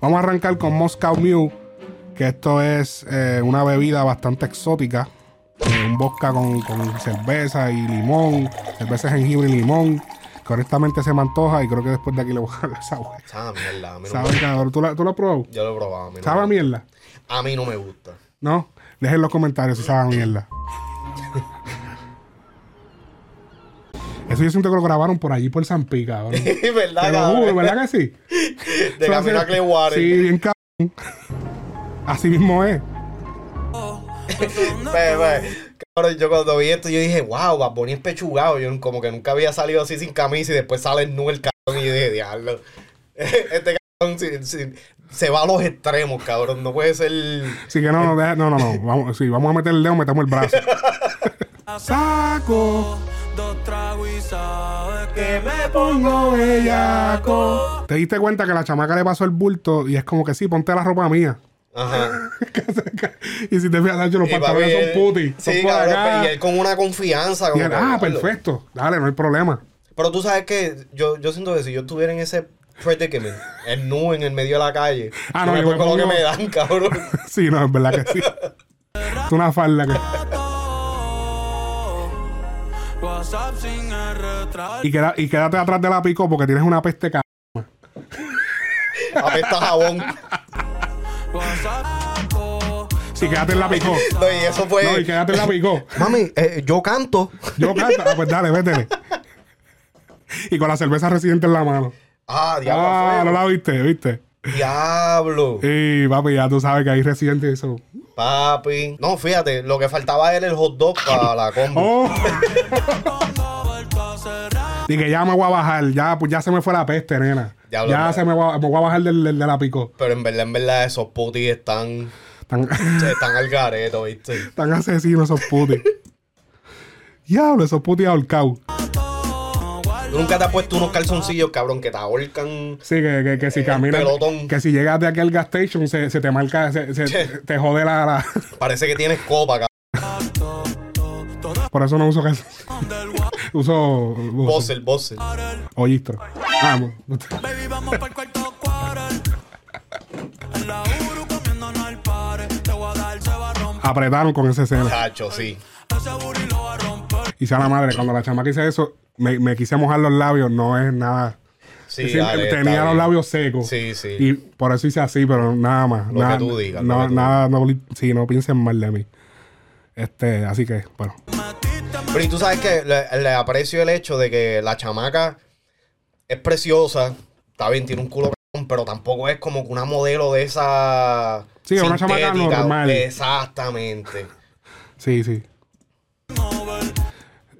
Vamos a arrancar con Moscow Mule, que esto es eh, una bebida bastante exótica. Eh, un vodka con, con cerveza y limón, cerveza de jengibre y limón. Que honestamente se me antoja y creo que después de aquí le voy a dar esa hueá. Sabe mierda. A mí no ¿Sabe, me... cabrón? ¿Tú, la- ¿Tú lo has probado? Yo lo he probado. A mí no, ¿Sabe a me... mierda? a mí no me gusta. ¿No? Dejen en los comentarios si sabe a mierda. Eso yo siento que lo grabaron por allí, por San Pi, cabrón. Te ¿Verdad, lo juro, cabrón? ¿verdad que sí? De camino a Clearwater. Sí, bien cabrón. Así mismo es. Ve, ve, Cabrón, yo cuando vi esto, yo dije, wow, Bad Bunny es pechugado. Yo como que nunca había salido así sin camisa y después sale nu el cabrón y yo dije, diablo. Este cabrón sí- sí, se va a los extremos, cabrón. No puede ser. Así que no, no, no, no, no. Vamos, sí, vamos a meter el dedo, metemos el brazo. Saco. Dos tragos y sabes Que me Pongo bellaco. Te diste cuenta que la chamaca le pasó el bulto y es como que sí, ponte la ropa mía. Ajá. y si te fijas, Nacho, los Y papi, pantalones son él- puti. Son Sí, cabrón, acá. y él con una confianza. Y como él, ah, perfecto. Dale, no hay problema. Pero tú sabes que yo, yo siento que si yo estuviera en ese predicament, en nu en el medio de la calle, Ah, no, me yo me pongo lo que me dan, cabrón. sí, no, es verdad que sí. es una falda que. WhatsApp sin. Y, queda- y quédate atrás de la pico porque tienes una peste ca... Apesta jabón. Sí, quédate en la picó. No, y eso fue. No, y quédate en la picó. Mami, eh, yo canto. Yo canto. Ah, pues dale, vétele. Y con la cerveza residente en la mano. Ah, diablo. Ah, fue. no la viste, ¿viste? Diablo. Y papi, ya tú sabes que hay residente eso. Papi. No, fíjate, lo que faltaba era el hot dog para la combo. ¡Oh! que ya me voy a bajar. Ya, pues ya se me fue la peste, nena. Ya se me voy a bajar del, del- de la picó. Pero en verdad, en verdad, esos putis están. Tan, Están al gareto, ¿viste? tan asesinos esos putis. Diablo, esos putis ahorcados. ¿Tú nunca te has puesto unos calzoncillos, cabrón, que te ahorcan? Sí, que, que, que si caminas, pelotón. que si llegas de aquí al gas station, se, se te marca, se, te jode la, la- Parece que tienes copa, cabrón. Por eso no uso calzoncillos. uso, uso Bossel, bossel. ollistro. Vamos. Baby, vamos para el cuarto la Uru comiéndonos al pare. Te voy a dar, se va a romper. Apretaron con esa escena. Cacho, sí. Ese booty lo va a romper. Y sea la madre, cuando la chama hice eso, me, me quise mojar los labios, no es nada. Sí, Sí, dale, tenía los labios secos. Sí, sí. Y por eso hice así, pero nada más. Lo nada, que tú digas, no- nada, no, sí, no piensen mal de mí. Este, así que, bueno. Pero y tú sabes que le, le aprecio el hecho de que la chamaca es preciosa, está bien, tiene un culo pero tampoco es como que una modelo de esa. Sí, una chamaca normal. Exactamente. Sí, sí.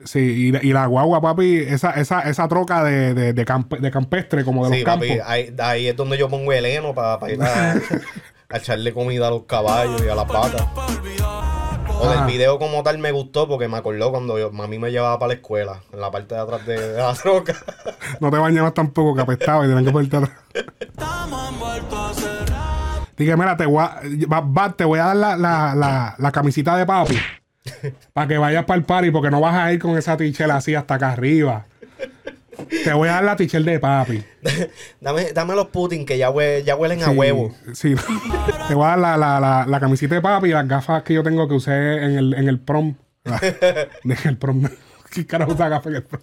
Sí, y, la- y la guagua, papi, esa, esa, esa troca de, de, de, camp- de campestre, como de Sí, los campos. papi, ahí, ahí es donde yo pongo el heno para ir a, a echarle comida a los caballos y a las vacas. O del video como tal me gustó porque me acordó cuando yo, mami me llevaba para la escuela, en la parte de atrás de, de la troca. No te bañabas tampoco, que apestaba y tenían que ponerte atrás. Dije, mira, te voy a, va- va, te voy a dar la, la, la, la camisita de papi. Para que vayas para el party, porque no vas a ir con esa tichel así hasta acá arriba. Te voy a dar la tichel de papi. dame, dame los Putin que ya, hue- ya huelen a huevo. Sí. Te voy a dar la, la, la, la camisita de papi y las gafas que yo tengo que usé en el, en el prom. en el prom. ¿Qué carajo usa gafas en el prom?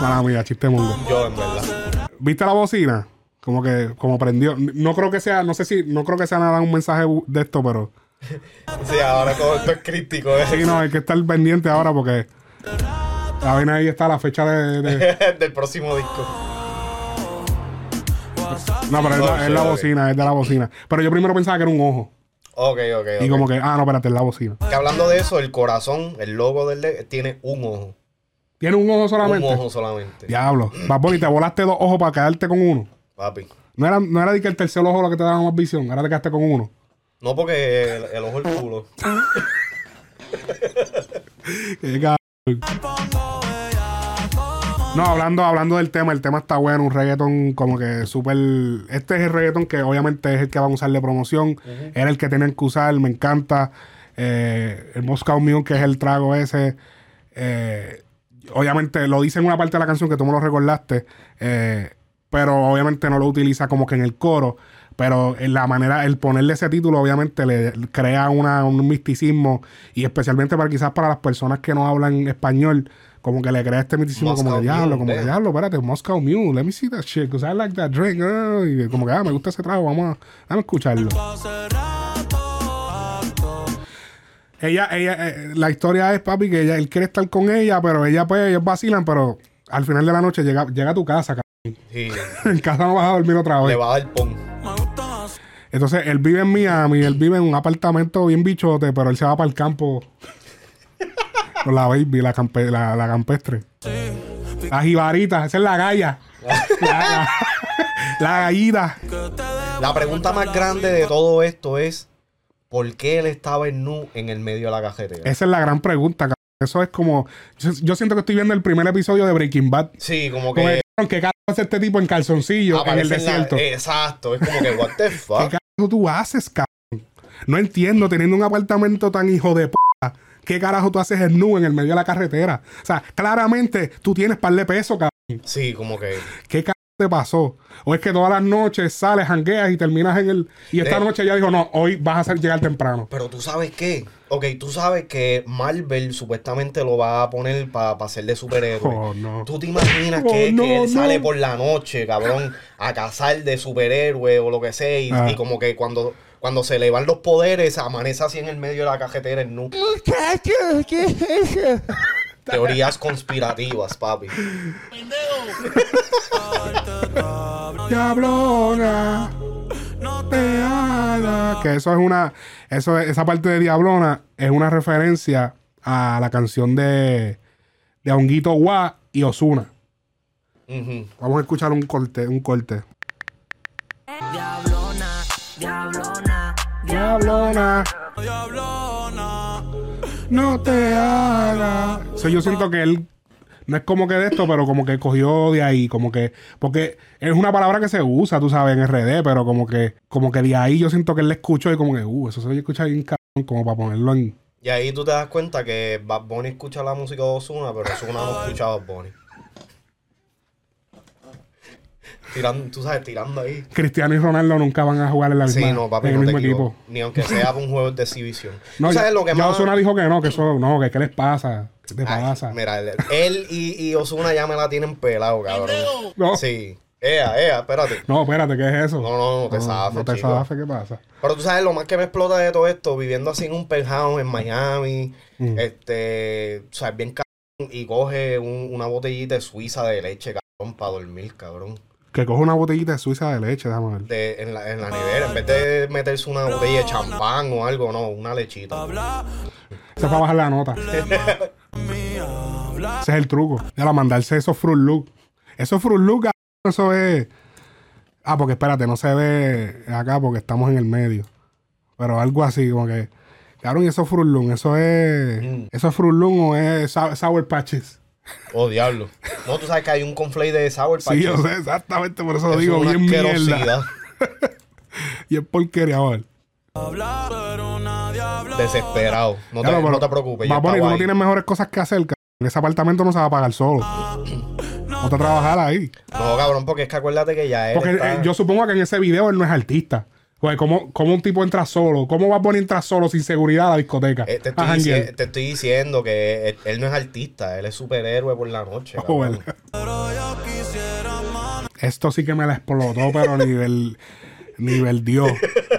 Mala mía, chiste mundo. Yo, en verdad. ¿Viste la bocina? Como que, como prendió. No creo que sea, no sé si, no creo que sea nada un mensaje de esto, pero. Sí, ahora todo esto es crítico. ¿eh? Sí, no, hay que estar pendiente ahora porque. La vaina ahí está la fecha de. de- Del próximo disco. No, pero es, la, es bocina, es de la bocina. Pero yo primero pensaba que era un ojo. Ok, ok. Y como que, ah, no, espérate, es la bocina. Que hablando de eso, el corazón, el logo del de- tiene un ojo. ¿Tiene un ojo solamente? Un ojo solamente. Diablo. Bad Bunny, te volaste dos ojos para quedarte con uno. Papi. No era, no era de que el tercer ojo lo que te daba más visión, era de quedarte con uno. No porque el, el ojo el culo. Qué cabrón. No, hablando, hablando del tema, el tema está bueno, un reggaeton como que súper... Este es el reggaeton que obviamente es el que van a usar de promoción, era el que tenían que usar, me encanta. Eh, el Moscow Mule, que es el trago ese, eh, obviamente lo dice en una parte de la canción que tú me lo recordaste, eh, pero obviamente no lo utiliza como que en el coro. Pero la manera, el ponerle ese título, obviamente, le crea una, un misticismo. Y especialmente para quizás para las personas que no hablan español, como que le crea este misticismo, como que diablo, como damn. diablo, espérate, Moscow Mule, let me see that shit, because I like that drink. ah", y como que, ah, me gusta ese trago, vamos a, vamos a escucharlo. Ella, ella, eh, la historia es, papi, que ella, él quiere estar con ella, pero ella, pues, ellos vacilan, pero al final de la noche llega, llega a tu casa, cabrón. Sí, En casa no vas a dormir otra le vez. va a dar pon. Entonces, él vive en Miami, él vive en un apartamento bien bichote, pero él se va para el campo con la baby, la, campe- la, la campestre. La jibarita, esa es la galla. La, la, la gallita. La pregunta más grande de todo esto es: ¿por qué él estaba en nu en el medio de la cajetera? Esa es la gran pregunta, cabrón. Eso es como. Yo, yo siento que estoy viendo el primer episodio de Breaking Bad. Sí, como Como que que, ¿qué carajo hace este tipo en calzoncillo en el la- desierto? Exacto, es como que, what the ¿Qué fuck? Carajo tú haces, cabrón? No entiendo, teniendo un apartamento tan hijo de p. ¿Qué carajo tú haces en nu en el medio de la carretera? O sea, claramente tú tienes par de peso, cabrón. Sí, como que. ¿Qué te pasó? O es que todas las noches sales, jangueas y terminas en el. Y esta Eh. noche ya dijo, no, hoy vas a hacer llegar temprano. Pero tú sabes qué. Ok, tú sabes que Marvel supuestamente lo va a poner para ser de superhéroe. Oh, no. ¿Tú te imaginas Oh, que, no, que él sale por la noche, cabrón, a cazar de superhéroe o lo que sea? Y, Ah. y como que cuando, cuando se le van los poderes, amanece así en el medio de la cajetera en nu. Teorías conspirativas, papi. Diablona, no te hagas. Que eso es una. Eso es- esa parte de Diablona es una referencia a la canción de, de Honguito Gua y Osuna. Vamos a escuchar un corte, un corte. Diablona, diablona, Diablona, Diablona. No te hagas. O sea, yo siento que él no es como que de esto, pero como que cogió de ahí, como que, porque es una palabra que se usa, tú sabes, en RD, pero como que, como que de ahí yo siento que él le escuchó y como que, uh, eso se escucha bien cabrón, como para ponerlo en. Y ahí tú te das cuenta que Bad Bunny escucha la música de Ozuna, pero Ozuna no escucha a Bad Bunny. Tirando, tú sabes, tirando ahí. Cristiano y Ronaldo nunca van a jugar en la Sí, misma, no, papi, en el no mismo equipo. Ni aunque sea un juego de exhibición. No, ¿Tú sabes ya, lo que más? Ozuna dijo que no, que eso, no, que qué les pasa, qué te Ay, pasa. Mira, él, y, y Ozuna ya me la tienen pelado, cabrón. No. Sí. Ea, ea, espérate. No, espérate, ¿qué es eso? No, no, no te zafes, No te chico. zafes, ¿qué pasa? Pero tú sabes lo más que me explota de todo esto, viviendo así en un penthouse en Miami, Mm. este, o sea, bien cabrón, y coge un- una botellita de suiza de leche, cabrón, para dormir, cabrón. Que coge una botellita de suiza de leche, déjame ver. De, en, la, en la nevera, en vez de meterse una botella de champán o algo, no, una lechita. Eso es para bajar la nota. Ese es el truco. La mandarse esos Fruit Loop. Esos Fruit Loop, eso es. Ah, porque espérate, no se ve acá porque estamos en el medio. Pero algo así, como que. Cabrón, y esos Fruit Loop, eso es. Mm. ¿Eso es Fruit Loop o es Sou- Sour Patches? Oh, diablo. No, tú sabes que hay un conflate de sour Sí, yo sé exactamente, por eso lo digo es bien mierda. Y es porquería, habla. Desesperado. No te, Claro, pero no te preocupes. Va a tú no tienes mejores cosas que hacer, cabrón. Ese apartamento no se va a pagar solo. No te trabajar ahí. No, cabrón, porque es que acuérdate que ya él Porque está- eh, yo supongo que en ese video él no es artista. Pues, ¿cómo, cómo un tipo entra solo? ¿Cómo va a poner entrar solo sin seguridad a la discoteca? Eh, te, estoy janguear. dici- te estoy diciendo que él, él no es artista, él es superhéroe por la noche. Oh. Esto sí que me la explotó, pero nivel, nivel Dios.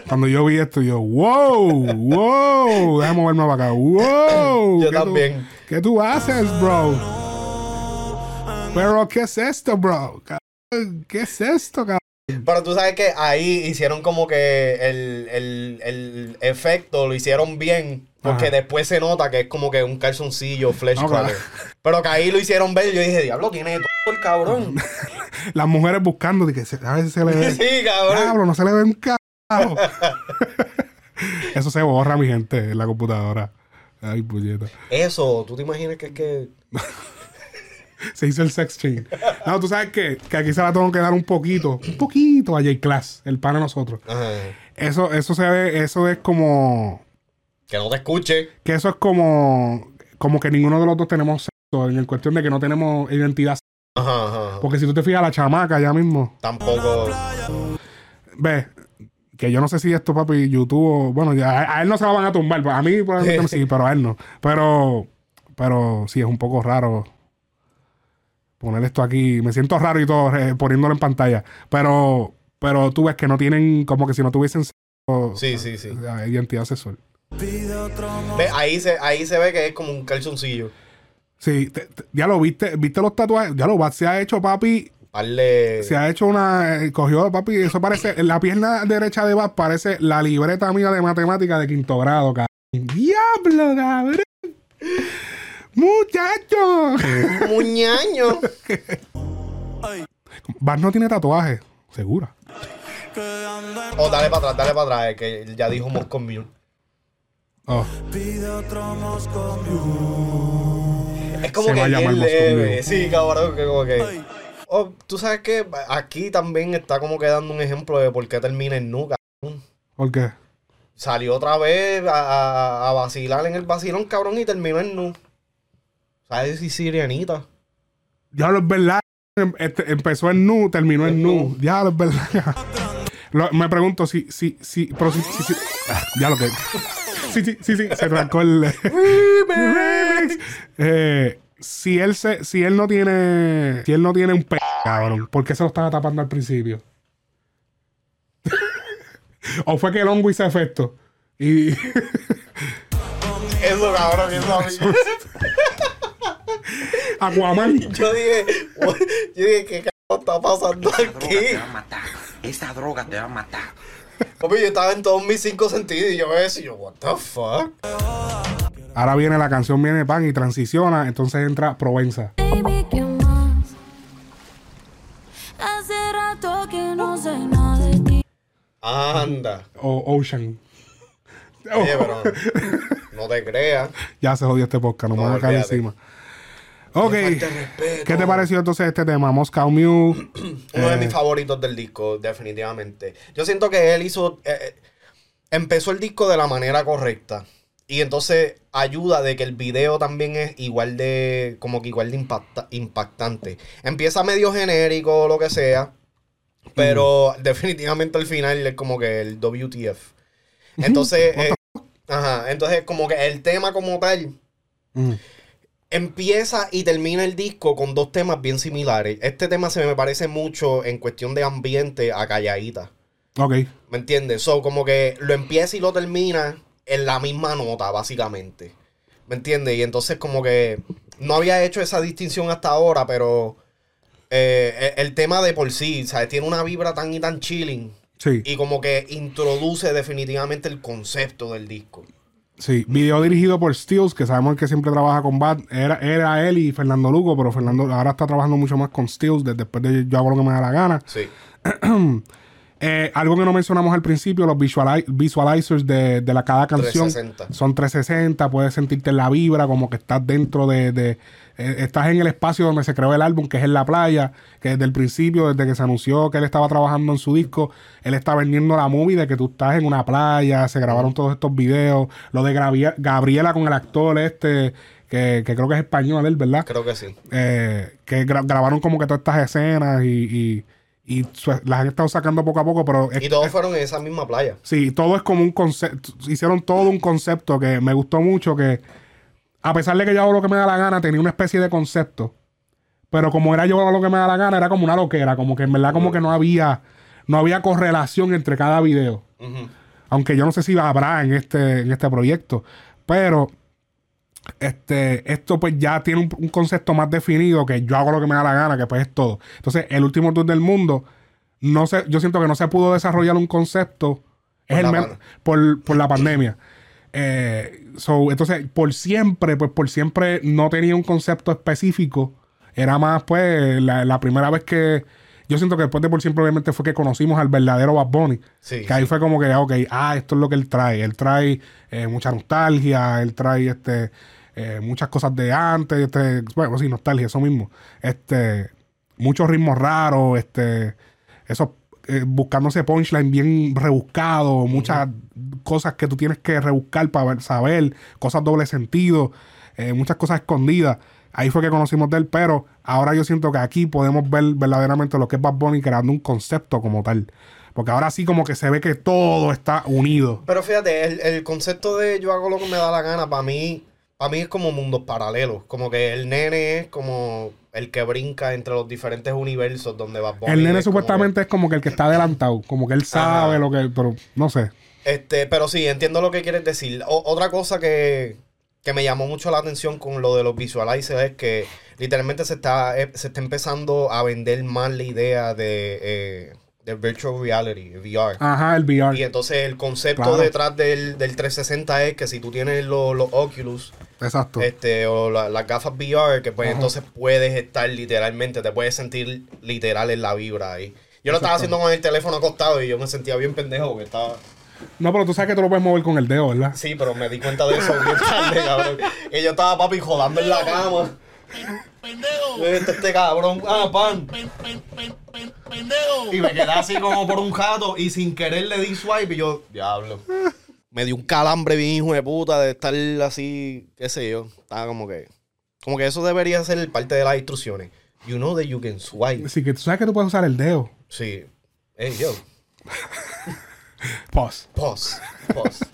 Cuando yo vi esto, yo, wow, wow, déjame moverme para acá, wow. Yo ¿qué tú- también. ¿Qué tú haces, bro? Pero, ¿qué es esto, bro? ¿Qué es esto, cabrón? Pero tú sabes que ahí hicieron como que el, el, el efecto lo hicieron bien. Porque Ajá. después se nota que es como que un calzoncillo flesh No. Pero que ahí lo hicieron ver. Yo dije, diablo, tiene todo el cabrón. Las mujeres buscando, que a veces se le ve. sí, cabrón. Diablo, no se le ve un carajo. Eso se borra, mi gente, en la computadora. Ay, puñeta. Eso, ¿tú te imaginas que es que. Se hizo el sex change. No, tú sabes qué? que aquí se la tengo que dar un poquito, un poquito a J-Class, el pan a nosotros. Ajá, Eso, eso se ve, eso es como, que no te escuche. que eso es como, como que ninguno de los dos tenemos sexo, en el cuestión de que no tenemos identidad. Ajá, ajá. ajá. Porque si tú te fijas, la chamaca ya mismo, Tampoco. ve, que yo no sé si esto, papi, YouTube, o- bueno, ya, a, a él no se lo van a tumbar, a mí probablemente sí, pero a él no. Pero, pero sí, es un poco raro poner esto aquí. Me siento raro y todo eh, poniéndolo en pantalla. Pero, pero tú ves que no tienen, como que si no tuviesen Sí, sí, sí. eh, identidad sexual. Ve, ahí, se, ahí se ve que es como un calzoncillo. Sí, te- te- ya lo viste, viste los tatuajes, ya lo se ha hecho, papi, Darle. se ha hecho una, eh, cogió, papi, eso parece, la pierna derecha de Bat parece la libreta mía de matemática de quinto grado, cabrón. Diablo, cabrón. Muchacho. Muñaño. Bat no tiene tatuaje, segura. que anda O dale para atrás, dale para atrás, eh, que ya dijo Moscow Mule. Oh. Es como Se que va a llamar leve. Sí, cabrón, que como que. Oh, tú sabes que aquí también está como que dando un ejemplo de por qué termina en nuca. ¿por qué? Salió otra vez a, a- a vacilar en el vacilón, cabrón, y terminó en nu. ¿Sabes si sirianita? Ya lo es verdad. Em- este, empezó en nu, terminó en nu. nu. Ya lo es verdad. Lo- me pregunto si, si, si, pero si, si, si- ah, ya lo que. Sí, sí, sí, sí, se arrancó el. Remix. Eh, si él se, si él no tiene, si él no tiene un p, cabrón, ¿por qué se lo estaba tapando al principio? o fue que el hongo hizo efecto. Y Eso, cabrón, eso. Aquaman. Yo dije, yo dije, ¿qué cabrón está pasando Esa droga aquí? te va a matar. Esa droga te va a matar. Papi, yo estaba en todos mis cinco sentidos y yo me decía, yo, what the fuck? Ahora viene la canción, viene pan y transiciona, entonces entra Provenza. Baby, ¿qué más? Hace rato que no sé nada de ti. Anda. O Ocean. Oye, pero no te creas. Ya se jodió este podcast, no me No, van a caer encima. Ok. ¿Qué te pareció entonces este tema? Moscow Mule. Uno de Eh, mis favoritos del disco, definitivamente. Yo siento que él hizo. eh, eh, empezó el disco de la manera correcta. Y entonces ayuda de que el video también es igual de. como que igual de impacta- impactante. Empieza medio genérico o lo que sea. Pero definitivamente al final es como que el WTF. Entonces. eh, ajá. Entonces, como que el tema como tal mm, empieza y termina el disco con dos temas bien similares. Este tema se me parece mucho en cuestión de ambiente a Calladita. Ok. ¿Me entiendes? So, como que lo empieza y lo termina en la misma nota, básicamente. ¿Me entiendes? Y entonces como que no había hecho esa distinción hasta ahora, pero eh, el, el tema de por sí, ¿sabes? Tiene una vibra tan y tan chilling. Sí. Y como que introduce definitivamente el concepto del disco. Sí. Video dirigido por Steels, que sabemos que siempre trabaja con Bad. Era, era él y Fernando Lugo, pero Fernando ahora está trabajando mucho más con Steels desde después de Yo hago lo que me da la gana. Sí. Eh, algo que no mencionamos al principio, los visuali- visualizers de, de la cada canción 360. son 360, puedes sentirte en la vibra, como que estás dentro de, de- eh, estás en el espacio donde se creó el álbum, que es en la playa, que desde el principio, desde que se anunció que él estaba trabajando en su disco, él está vendiendo la movie de que tú estás en una playa, se grabaron todos estos videos, lo de Gravia- Gabriela con el actor este, que, que creo que es español él, ¿verdad? Creo que sí. eh, que gra- grabaron como que todas estas escenas y, y- y las han estado sacando poco a poco, pero es- Y todos fueron en esa misma playa. sí, todo es como un concepto, hicieron todo un concepto que me gustó mucho, que a pesar de que yo hago lo que me da la gana, tenía una especie de concepto, pero como era yo hago lo que me da la gana, era como una loquera, como que en verdad como que no había, no había correlación entre cada video, aunque yo no sé si habrá en este, en este proyecto, pero este, esto pues ya tiene un, un concepto más definido que yo hago lo que me da la gana, que pues es todo. Entonces, el último tour del mundo, no sé, yo siento que no se pudo desarrollar un concepto Por la por, por la pandemia. Eh, so, entonces, por siempre, pues por siempre no tenía un concepto específico. Era más, pues, la, la primera vez que. Yo siento que después de por siempre, obviamente, fue que conocimos al verdadero Bad Bunny. Sí, que ahí sí. fue como que, ah, ok, ah, esto es lo que él trae. Él trae eh, mucha nostalgia, él trae este eh, muchas cosas de antes, este, bueno, sí, nostalgia, eso mismo. Este, muchos ritmos raros, este, esos, eh, buscándose punchline bien rebuscado, muchas cosas que tú tienes que rebuscar para saber, cosas doble sentido, eh, muchas cosas escondidas. Ahí fue que conocimos de él, pero ahora yo siento que aquí podemos ver verdaderamente lo que es Bad Bunny creando un concepto como tal. Porque ahora sí como que se ve que todo está unido. Pero fíjate, el, el concepto de yo hago lo que me da la gana, para mí, para mí es como mundos paralelos. Como que el nene es como el que brinca entre los diferentes universos donde va El nene supuestamente es como que el que está adelantado, como que él sabe Ajá. lo que, pero no sé. Este, pero sí, entiendo lo que quieres decir. O- otra cosa que, que me llamó mucho la atención con lo de los visualizers es que literalmente se está, eh, se está empezando a vender más la idea de, eh, de virtual reality, VR. Ajá, el VR. Y entonces el concepto Claro. detrás del, del 360 es que si tú tienes los, los Oculus Exacto. este, o la- las gafas VR, que pues Ajá. entonces puedes estar literalmente, te puedes sentir literal en la vibra ahí. Yo lo estaba haciendo con el teléfono acostado y yo me sentía bien pendejo porque estaba... No, pero tú sabes que tú lo puedes mover con el dedo, ¿verdad? Sí, pero me di cuenta de eso bien tarde, cabrón. Y yo estaba papi jodando en la cama. Este, este cabrón, ah, pan. Y me quedé así como por un jato y sin querer le di swipe y yo, diablo. Me dio un calambre bien hijo de puta de estar así, qué sé yo. Estaba como que, como que eso debería ser parte de las instrucciones. You know that you can swipe. Así que tú sabes que tú puedes usar el dedo. Sí. Hey, yo. Pause. Pause. Pause.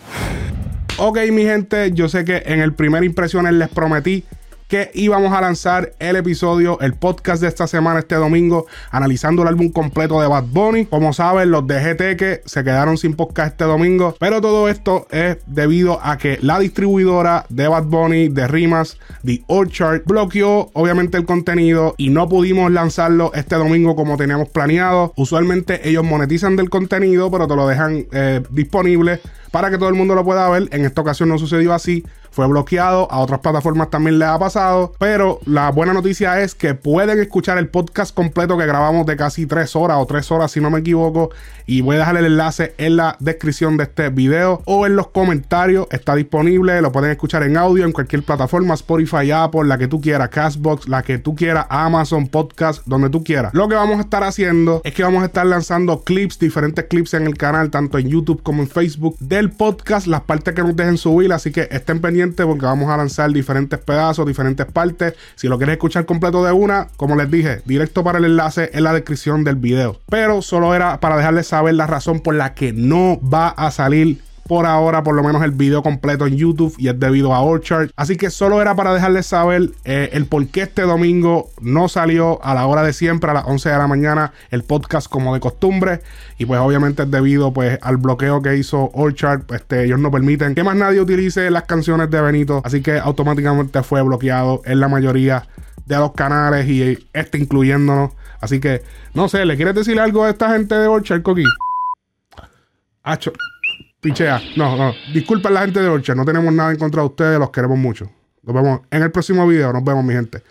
Ok, mi gente, yo sé que en el primer impresiones les prometí que íbamos a lanzar el episodio, el podcast de esta semana, este domingo, analizando el álbum completo de Bad Bunny. Como saben, los de GT que se quedaron sin podcast este domingo, pero todo esto es debido a que la distribuidora de Bad Bunny, de Rimas, The Orchard, bloqueó obviamente el contenido y no pudimos lanzarlo este domingo como teníamos planeado. Usualmente ellos monetizan del contenido, pero te lo dejan eh, disponible para que todo el mundo lo pueda ver. En esta ocasión no sucedió así. Fue bloqueado. A otras plataformas también le ha pasado. Pero la buena noticia es que pueden escuchar el podcast completo que grabamos de casi tres horas o tres horas, si no me equivoco. Y voy a dejar el enlace en la descripción de este video o en los comentarios. Está disponible. Lo pueden escuchar en audio en cualquier plataforma: Spotify, Apple, la que tú quieras, Castbox, la que tú quieras, Amazon Podcast, donde tú quieras. Lo que vamos a estar haciendo es que vamos a estar lanzando clips, diferentes clips en el canal, tanto en YouTube como en Facebook, del podcast, las partes que nos dejen subir. Así que estén pendientes porque vamos a lanzar diferentes pedazos, diferentes partes. Si lo quieres escuchar completo de una, como les dije, directo para el enlace en la descripción del video. Pero solo era para dejarles saber la razón por la que no va a salir por ahora, por lo menos el video completo en YouTube y es debido a Orchard. Así que solo era para dejarles saber eh, el por qué este domingo no salió a la hora de siempre, a las 11 de la mañana, el podcast como de costumbre. Y pues obviamente es debido pues al bloqueo que hizo Orchard. Este, ellos no permiten que más nadie utilice las canciones de Benito. Así que automáticamente fue bloqueado en la mayoría de los canales y este incluyéndonos. Así que, no sé, ¿le quieres decir algo a esta gente de Orchard, Coqui? Hacho. Pichea. No, no. Disculpen la gente de Orchard. No tenemos nada en contra de ustedes. Los queremos mucho. Nos vemos en el próximo video. Nos vemos, mi gente.